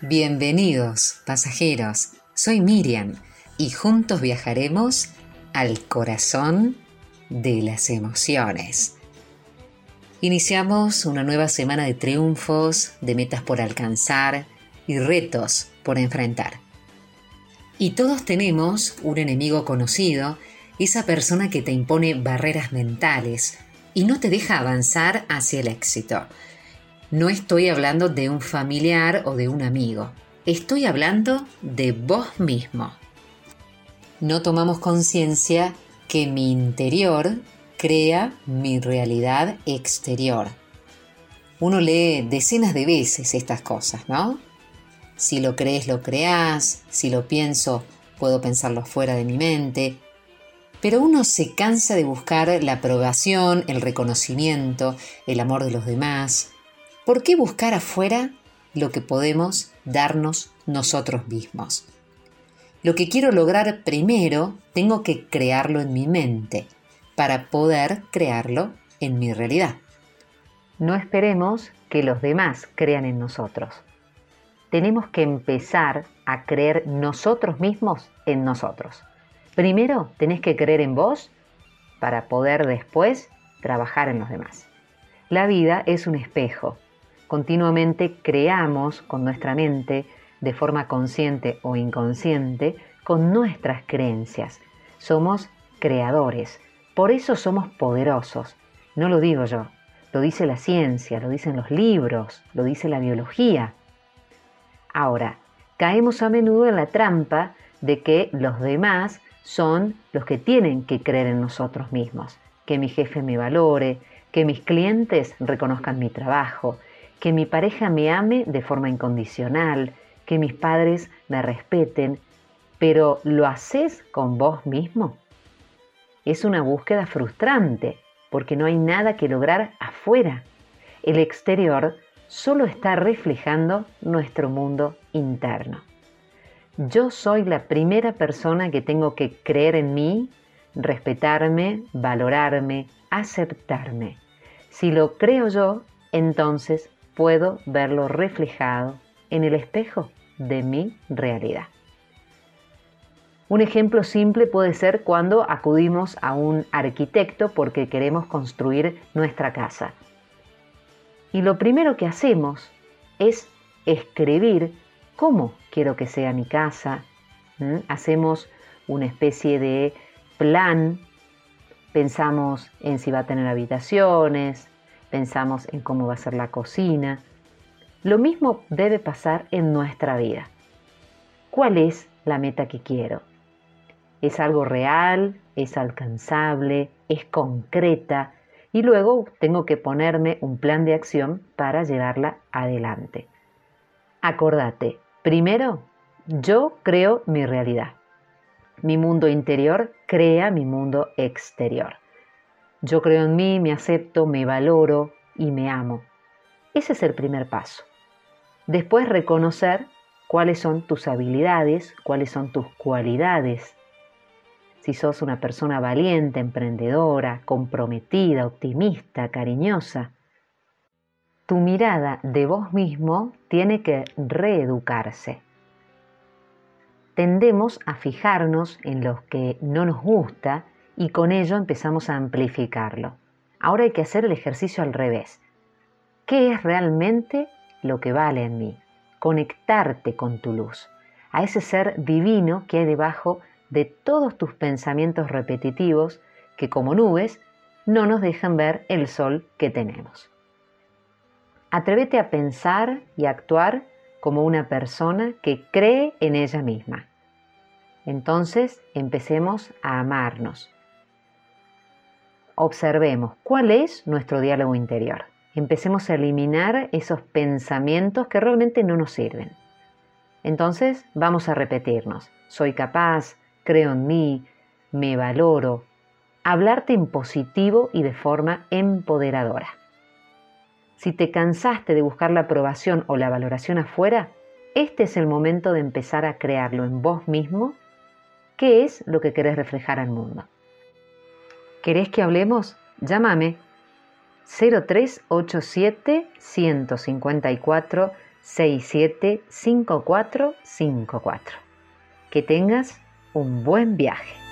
Bienvenidos, pasajeros. Soy Miriam y juntos viajaremos al corazón de las emociones. Iniciamos una nueva semana de triunfos, de metas por alcanzar y retos por enfrentar. Y todos tenemos un enemigo conocido, esa persona que te impone barreras mentales y no te deja avanzar hacia el éxito. No estoy hablando de un familiar o de un amigo. Estoy hablando de vos mismo. No tomamos conciencia que mi interior crea mi realidad exterior. Uno lee decenas de veces estas cosas, ¿no? Si lo crees, lo creas. Si lo pienso, puedo pensarlo fuera de mi mente. Pero uno se cansa de buscar la aprobación, el reconocimiento, el amor de los demás. ¿Por qué buscar afuera lo que podemos darnos nosotros mismos? Lo que quiero lograr primero, tengo que crearlo en mi mente para poder crearlo en mi realidad. No esperemos que los demás crean en nosotros. Tenemos que empezar a creer nosotros mismos en nosotros. Primero tenés que creer en vos para poder después trabajar en los demás. La vida es un espejo continuamente creamos con nuestra mente, de forma consciente o inconsciente, con nuestras creencias. Somos creadores. Por eso somos poderosos. No lo digo yo, lo dice la ciencia, lo dicen los libros, lo dice la biología. Ahora, caemos a menudo en la trampa de que los demás son los que tienen que creer en nosotros mismos, que mi jefe me valore, que mis clientes reconozcan mi trabajo, que mi pareja me ame de forma incondicional, que mis padres me respeten, pero ¿lo haces con vos mismo? Es una búsqueda frustrante porque no hay nada que lograr afuera. El exterior solo está reflejando nuestro mundo interno. Yo soy la primera persona que tengo que creer en mí, respetarme, valorarme, aceptarme. Si lo creo yo, entonces puedo verlo reflejado en el espejo de mi realidad. Un ejemplo simple puede ser cuando acudimos a un arquitecto porque queremos construir nuestra casa. Y lo primero que hacemos es escribir cómo quiero que sea mi casa. Hacemos una especie de plan, pensamos en si va a tener habitaciones, pensamos en cómo va a ser la cocina. Lo mismo debe pasar en nuestra vida. ¿Cuál es la meta que quiero? ¿Es algo real? ¿Es alcanzable? ¿Es concreta? Y luego tengo que ponerme un plan de acción para llevarla adelante. Acordate, primero, yo creo mi realidad. Mi mundo interior crea mi mundo exterior. Yo creo en mí, me acepto, me valoro y me amo. Ese es el primer paso. Después reconocer cuáles son tus habilidades, cuáles son tus cualidades. Si sos una persona valiente, emprendedora, comprometida, optimista, cariñosa. Tu mirada de vos mismo tiene que reeducarse. Tendemos a fijarnos en lo que no nos gusta y con ello empezamos a amplificarlo. Ahora hay que hacer el ejercicio al revés. ¿Qué es realmente lo que vale en mí? Conectarte con tu luz, a ese ser divino que hay debajo de todos tus pensamientos repetitivos que como nubes no nos dejan ver el sol que tenemos. Atrévete a pensar y actuar como una persona que cree en ella misma. Entonces empecemos a amarnos, observemos cuál es nuestro diálogo interior. Empecemos a eliminar esos pensamientos que realmente no nos sirven. Entonces vamos a repetirnos, soy capaz, creo en mí, me valoro. Hablarte en positivo y de forma empoderadora. Si te cansaste de buscar la aprobación o la valoración afuera, este es el momento de empezar a crearlo en vos mismo, qué es lo que querés reflejar al mundo. ¿Querés que hablemos? Llámame 0387 154 675454. Que tengas un buen viaje.